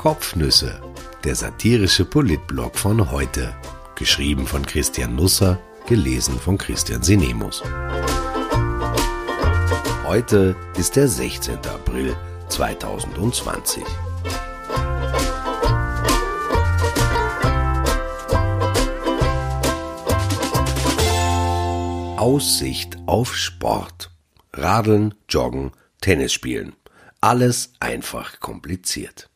Kopfnüsse, der satirische Politblog von heute. Geschrieben von Christian Nusser, gelesen von Christian Sinemus. Heute ist der 16. April 2020. Aussicht auf Sport. Radeln, Joggen, Tennis spielen. Alles einfach kompliziert.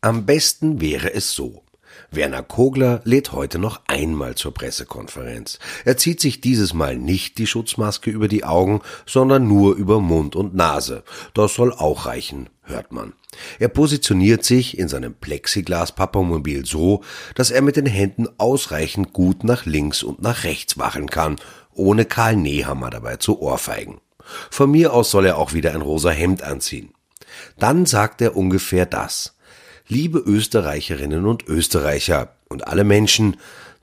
Am besten wäre es so. Werner Kogler lädt heute noch einmal zur Pressekonferenz. Er zieht sich dieses Mal nicht die Schutzmaske über die Augen, sondern nur über Mund und Nase. Das soll auch reichen, hört man. Er positioniert sich in seinem Plexiglas-Papamobil so, dass er mit den Händen ausreichend gut nach links und nach rechts wacheln kann, ohne Karl Nehammer dabei zu ohrfeigen. Von mir aus soll er auch wieder ein rosa Hemd anziehen. Dann sagt er ungefähr das liebe Österreicherinnen und Österreicher und alle Menschen,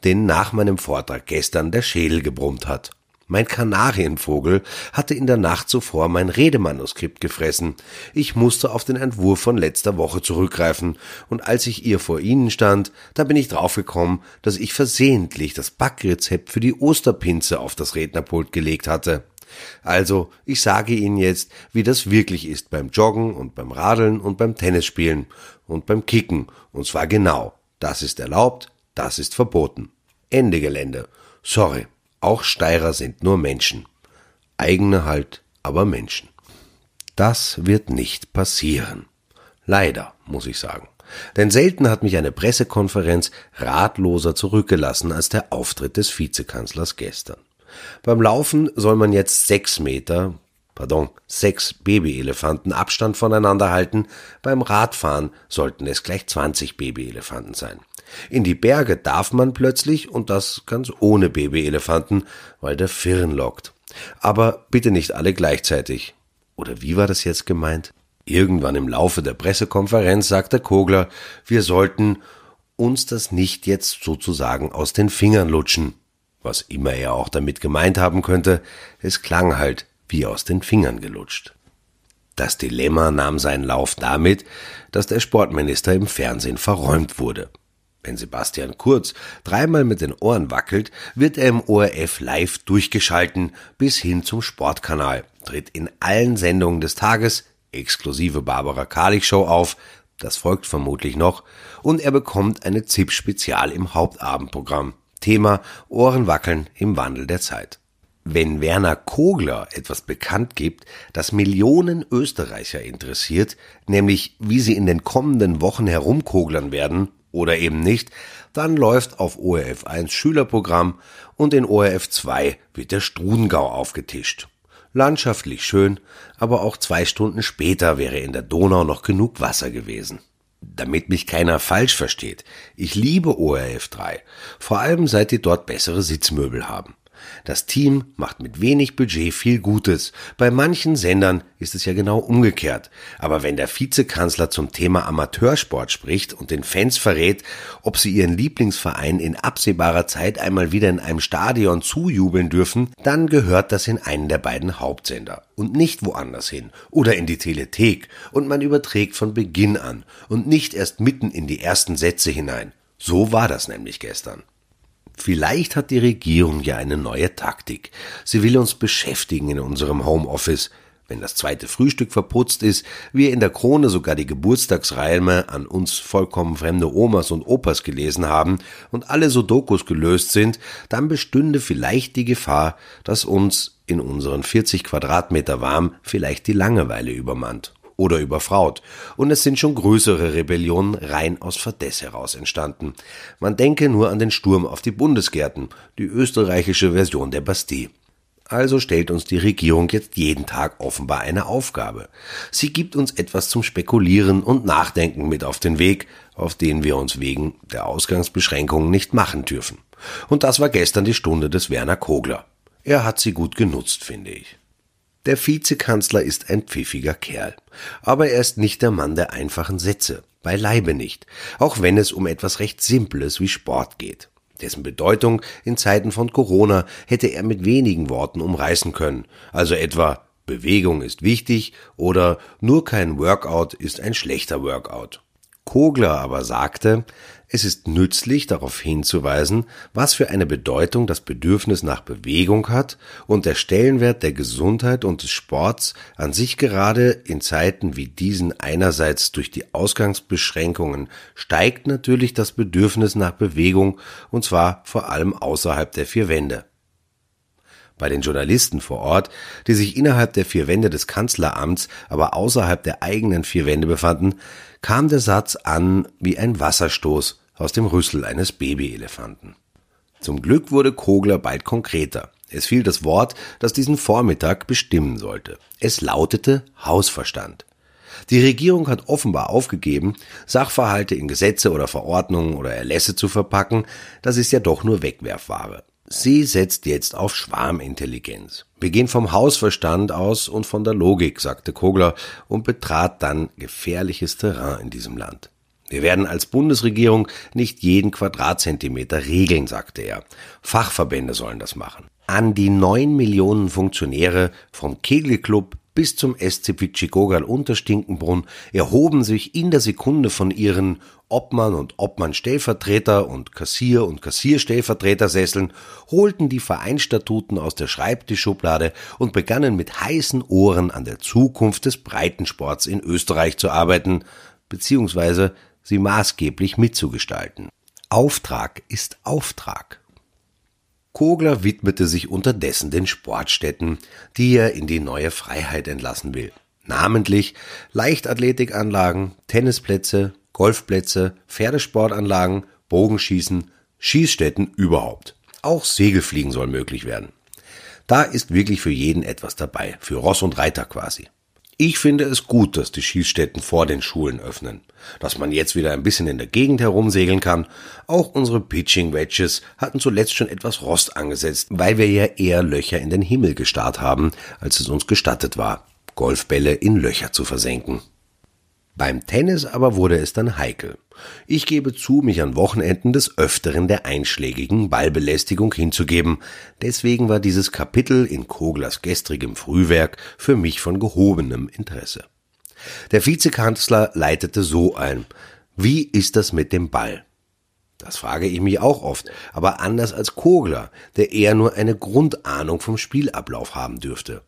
denen nach meinem Vortrag gestern der Schädel gebrummt hat. Mein Kanarienvogel hatte in der Nacht zuvor mein Redemanuskript gefressen. Ich musste auf den Entwurf von letzter Woche zurückgreifen, und als ich ihr vor Ihnen stand, da bin ich draufgekommen, dass ich versehentlich das Backrezept für die Osterpinze auf das Rednerpult gelegt hatte. Also, ich sage Ihnen jetzt, wie das wirklich ist beim Joggen und beim Radeln und beim Tennisspielen und beim Kicken. Und zwar genau. Das ist erlaubt, das ist verboten. Ende Gelände. Sorry, auch Steirer sind nur Menschen. Eigene halt, aber Menschen. Das wird nicht passieren. Leider, muss ich sagen. Denn selten hat mich eine Pressekonferenz ratloser zurückgelassen als der Auftritt des Vizekanzlers gestern. Beim Laufen soll man jetzt sechs Meter, pardon, sechs Babyelefanten Abstand voneinander halten, beim Radfahren sollten es gleich 20 Babyelefanten sein. In die Berge darf man plötzlich und das ganz ohne Babyelefanten, weil der Firn lockt. Aber bitte nicht alle gleichzeitig. Oder wie war das jetzt gemeint? Irgendwann im Laufe der Pressekonferenz sagte Kogler, wir sollten uns das nicht jetzt sozusagen aus den Fingern lutschen. Was immer er auch damit gemeint haben könnte, es klang halt wie aus den Fingern gelutscht. Das Dilemma nahm seinen Lauf damit, dass der Sportminister im Fernsehen verräumt wurde. Wenn Sebastian Kurz dreimal mit den Ohren wackelt, wird er im ORF live durchgeschalten bis hin zum Sportkanal, tritt in allen Sendungen des Tages, exklusive Barbara Karlich Show auf, das folgt vermutlich noch, und er bekommt eine ZIP-Spezial im Hauptabendprogramm. Thema Ohrenwackeln im Wandel der Zeit. Wenn Werner Kogler etwas bekannt gibt, das Millionen Österreicher interessiert, nämlich wie sie in den kommenden Wochen herumkoglern werden oder eben nicht, dann läuft auf ORF 1 Schülerprogramm und in ORF 2 wird der Strudengau aufgetischt. Landschaftlich schön, aber auch zwei Stunden später wäre in der Donau noch genug Wasser gewesen damit mich keiner falsch versteht. Ich liebe ORF 3, vor allem seit die dort bessere Sitzmöbel haben. Das Team macht mit wenig Budget viel Gutes. Bei manchen Sendern ist es ja genau umgekehrt. Aber wenn der Vizekanzler zum Thema Amateursport spricht und den Fans verrät, ob sie ihren Lieblingsverein in absehbarer Zeit einmal wieder in einem Stadion zujubeln dürfen, dann gehört das in einen der beiden Hauptsender und nicht woanders hin oder in die Telethek und man überträgt von Beginn an und nicht erst mitten in die ersten Sätze hinein. So war das nämlich gestern. Vielleicht hat die Regierung ja eine neue Taktik. Sie will uns beschäftigen in unserem Homeoffice. Wenn das zweite Frühstück verputzt ist, wir in der Krone sogar die Geburtstagsreime an uns vollkommen fremde Omas und Opas gelesen haben und alle Sudokus gelöst sind, dann bestünde vielleicht die Gefahr, dass uns in unseren 40 Quadratmeter warm vielleicht die Langeweile übermannt oder überfraut. Und es sind schon größere Rebellionen rein aus Verdess heraus entstanden. Man denke nur an den Sturm auf die Bundesgärten, die österreichische Version der Bastille. Also stellt uns die Regierung jetzt jeden Tag offenbar eine Aufgabe. Sie gibt uns etwas zum Spekulieren und Nachdenken mit auf den Weg, auf den wir uns wegen der Ausgangsbeschränkungen nicht machen dürfen. Und das war gestern die Stunde des Werner Kogler. Er hat sie gut genutzt, finde ich. Der Vizekanzler ist ein pfiffiger Kerl. Aber er ist nicht der Mann der einfachen Sätze. Beileibe nicht. Auch wenn es um etwas recht Simples wie Sport geht. Dessen Bedeutung in Zeiten von Corona hätte er mit wenigen Worten umreißen können. Also etwa Bewegung ist wichtig oder nur kein Workout ist ein schlechter Workout. Kogler aber sagte, es ist nützlich darauf hinzuweisen, was für eine Bedeutung das Bedürfnis nach Bewegung hat und der Stellenwert der Gesundheit und des Sports an sich gerade in Zeiten wie diesen einerseits durch die Ausgangsbeschränkungen steigt natürlich das Bedürfnis nach Bewegung und zwar vor allem außerhalb der vier Wände. Bei den Journalisten vor Ort, die sich innerhalb der vier Wände des Kanzleramts, aber außerhalb der eigenen vier Wände befanden, kam der Satz an wie ein Wasserstoß aus dem Rüssel eines Babyelefanten. Zum Glück wurde Kogler bald konkreter. Es fiel das Wort, das diesen Vormittag bestimmen sollte. Es lautete Hausverstand. Die Regierung hat offenbar aufgegeben, Sachverhalte in Gesetze oder Verordnungen oder Erlässe zu verpacken, das ist ja doch nur Wegwerfware. Sie setzt jetzt auf Schwarmintelligenz. Wir gehen vom Hausverstand aus und von der Logik, sagte Kogler und betrat dann gefährliches Terrain in diesem Land. Wir werden als Bundesregierung nicht jeden Quadratzentimeter regeln, sagte er. Fachverbände sollen das machen. An die neun Millionen Funktionäre vom Kegelclub bis zum SC Pichigogal Unterstinkenbrunn erhoben sich in der Sekunde von ihren Obmann und Obmann-Stellvertreter und Kassier- und Kassierstellvertretersesseln, holten die Vereinstatuten aus der Schreibtischschublade und begannen mit heißen Ohren an der Zukunft des Breitensports in Österreich zu arbeiten, beziehungsweise sie maßgeblich mitzugestalten. Auftrag ist Auftrag. Kogler widmete sich unterdessen den Sportstätten, die er in die neue Freiheit entlassen will. Namentlich Leichtathletikanlagen, Tennisplätze, Golfplätze, Pferdesportanlagen, Bogenschießen, Schießstätten überhaupt. Auch Segelfliegen soll möglich werden. Da ist wirklich für jeden etwas dabei, für Ross und Reiter quasi. Ich finde es gut, dass die Schießstätten vor den Schulen öffnen, dass man jetzt wieder ein bisschen in der Gegend herumsegeln kann. Auch unsere Pitching Wedges hatten zuletzt schon etwas Rost angesetzt, weil wir ja eher Löcher in den Himmel gestarrt haben, als es uns gestattet war, Golfbälle in Löcher zu versenken. Beim Tennis aber wurde es dann heikel. Ich gebe zu, mich an Wochenenden des Öfteren der einschlägigen Ballbelästigung hinzugeben. Deswegen war dieses Kapitel in Koglers gestrigem Frühwerk für mich von gehobenem Interesse. Der Vizekanzler leitete so ein. Wie ist das mit dem Ball? Das frage ich mich auch oft, aber anders als Kogler, der eher nur eine Grundahnung vom Spielablauf haben dürfte.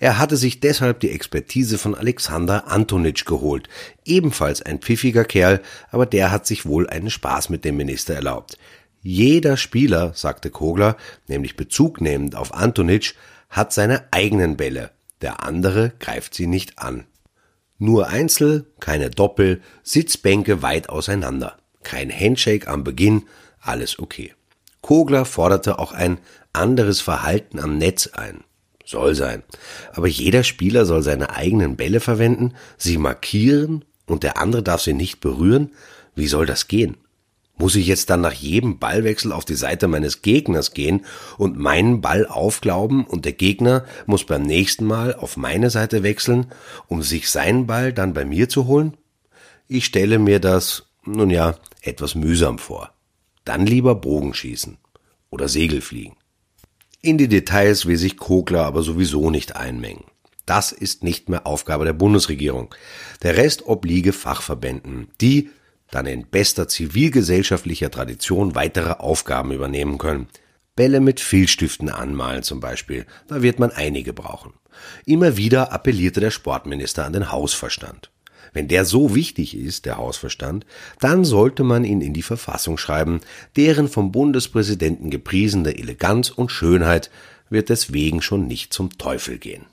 Er hatte sich deshalb die Expertise von Alexander Antonitsch geholt, ebenfalls ein pfiffiger Kerl, aber der hat sich wohl einen Spaß mit dem Minister erlaubt. Jeder Spieler, sagte Kogler, nämlich Bezug nehmend auf Antonitsch, hat seine eigenen Bälle, der andere greift sie nicht an. Nur Einzel, keine Doppel, Sitzbänke weit auseinander, kein Handshake am Beginn, alles okay. Kogler forderte auch ein anderes Verhalten am Netz ein. Soll sein. Aber jeder Spieler soll seine eigenen Bälle verwenden, sie markieren und der andere darf sie nicht berühren? Wie soll das gehen? Muss ich jetzt dann nach jedem Ballwechsel auf die Seite meines Gegners gehen und meinen Ball aufglauben und der Gegner muss beim nächsten Mal auf meine Seite wechseln, um sich seinen Ball dann bei mir zu holen? Ich stelle mir das, nun ja, etwas mühsam vor. Dann lieber Bogenschießen oder Segelfliegen. In die Details will sich Kogler aber sowieso nicht einmengen. Das ist nicht mehr Aufgabe der Bundesregierung. Der Rest obliege Fachverbänden, die dann in bester zivilgesellschaftlicher Tradition weitere Aufgaben übernehmen können. Bälle mit Filzstiften anmalen zum Beispiel, da wird man einige brauchen. Immer wieder appellierte der Sportminister an den Hausverstand. Wenn der so wichtig ist, der Hausverstand, dann sollte man ihn in die Verfassung schreiben, deren vom Bundespräsidenten gepriesene Eleganz und Schönheit wird deswegen schon nicht zum Teufel gehen.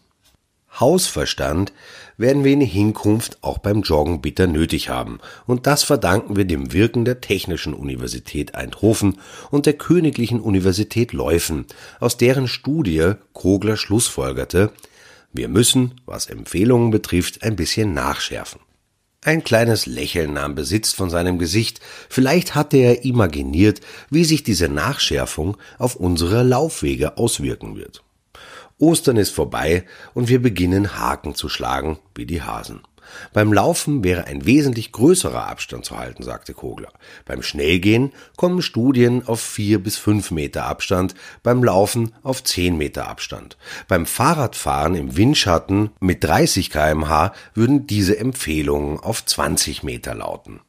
Hausverstand werden wir in Hinkunft auch beim Joggen bitter nötig haben, und das verdanken wir dem Wirken der Technischen Universität Eindhoven und der Königlichen Universität Leuven, aus deren Studie Krogler schlussfolgerte, wir müssen, was Empfehlungen betrifft, ein bisschen nachschärfen. Ein kleines Lächeln nahm Besitz von seinem Gesicht, vielleicht hatte er imaginiert, wie sich diese Nachschärfung auf unsere Laufwege auswirken wird. Ostern ist vorbei und wir beginnen Haken zu schlagen, wie die Hasen. Beim Laufen wäre ein wesentlich größerer Abstand zu halten, sagte Kogler. Beim Schnellgehen kommen Studien auf vier bis fünf Meter Abstand, beim Laufen auf zehn Meter Abstand. Beim Fahrradfahren im Windschatten mit 30 kmh würden diese Empfehlungen auf 20 Meter lauten.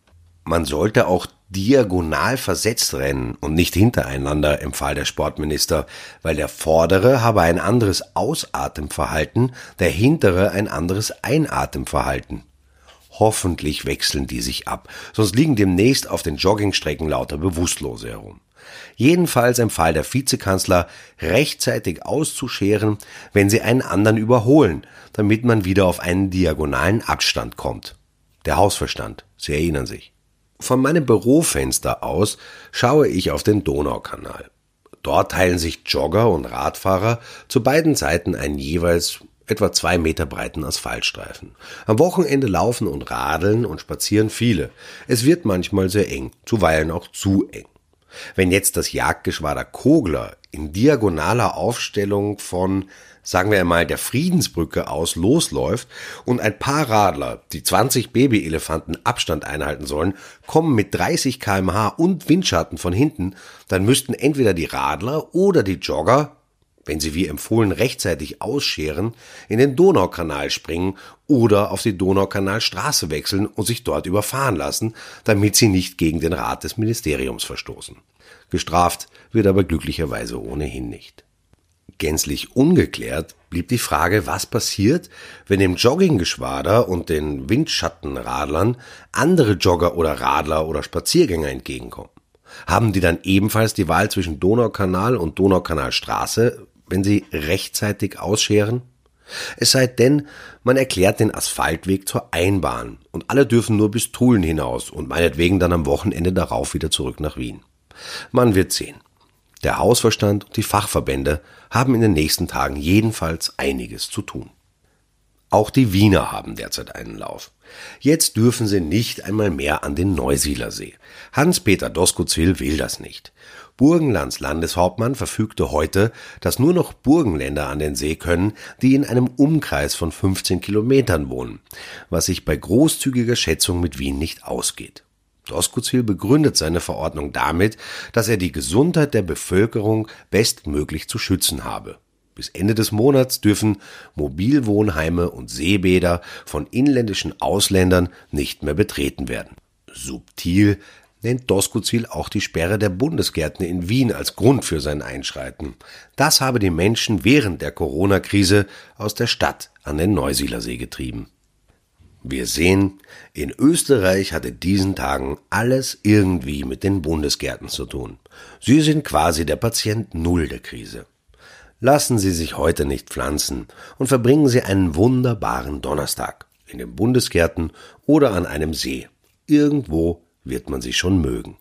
Man sollte auch diagonal versetzt rennen und nicht hintereinander, empfahl der Sportminister, weil der Vordere habe ein anderes Ausatemverhalten, der Hintere ein anderes Einatemverhalten. Hoffentlich wechseln die sich ab, sonst liegen demnächst auf den Joggingstrecken lauter Bewusstlose herum. Jedenfalls empfahl der Vizekanzler, rechtzeitig auszuscheren, wenn sie einen anderen überholen, damit man wieder auf einen diagonalen Abstand kommt. Der Hausverstand, Sie erinnern sich. Von meinem Bürofenster aus schaue ich auf den Donaukanal. Dort teilen sich Jogger und Radfahrer zu beiden Seiten einen jeweils etwa zwei Meter breiten Asphaltstreifen. Am Wochenende laufen und radeln und spazieren viele. Es wird manchmal sehr eng, zuweilen auch zu eng. Wenn jetzt das Jagdgeschwader Kogler in diagonaler Aufstellung von sagen wir einmal, der Friedensbrücke aus losläuft und ein paar Radler, die 20 Babyelefanten Abstand einhalten sollen, kommen mit 30 kmh und Windschatten von hinten, dann müssten entweder die Radler oder die Jogger, wenn sie wie empfohlen rechtzeitig ausscheren, in den Donaukanal springen oder auf die Donaukanalstraße wechseln und sich dort überfahren lassen, damit sie nicht gegen den Rat des Ministeriums verstoßen. Gestraft wird aber glücklicherweise ohnehin nicht. Gänzlich ungeklärt blieb die Frage, was passiert, wenn dem Jogginggeschwader und den Windschattenradlern andere Jogger oder Radler oder Spaziergänger entgegenkommen. Haben die dann ebenfalls die Wahl zwischen Donaukanal und Donaukanalstraße, wenn sie rechtzeitig ausscheren? Es sei denn, man erklärt den Asphaltweg zur Einbahn und alle dürfen nur bis Tulln hinaus und meinetwegen dann am Wochenende darauf wieder zurück nach Wien. Man wird sehen. Der Hausverstand und die Fachverbände haben in den nächsten Tagen jedenfalls einiges zu tun. Auch die Wiener haben derzeit einen Lauf. Jetzt dürfen sie nicht einmal mehr an den Neusiedlersee. Hans-Peter Doskozil will das nicht. Burgenlands Landeshauptmann verfügte heute, dass nur noch Burgenländer an den See können, die in einem Umkreis von 15 Kilometern wohnen, was sich bei großzügiger Schätzung mit Wien nicht ausgeht. Doskozil begründet seine Verordnung damit, dass er die Gesundheit der Bevölkerung bestmöglich zu schützen habe. Bis Ende des Monats dürfen Mobilwohnheime und Seebäder von inländischen Ausländern nicht mehr betreten werden. Subtil nennt Doskozil auch die Sperre der Bundesgärten in Wien als Grund für sein Einschreiten. Das habe die Menschen während der Corona-Krise aus der Stadt an den Neusiedlersee getrieben. Wir sehen, in Österreich hat in diesen Tagen alles irgendwie mit den Bundesgärten zu tun. Sie sind quasi der Patient Null der Krise. Lassen Sie sich heute nicht pflanzen und verbringen Sie einen wunderbaren Donnerstag in den Bundesgärten oder an einem See. Irgendwo wird man sie schon mögen.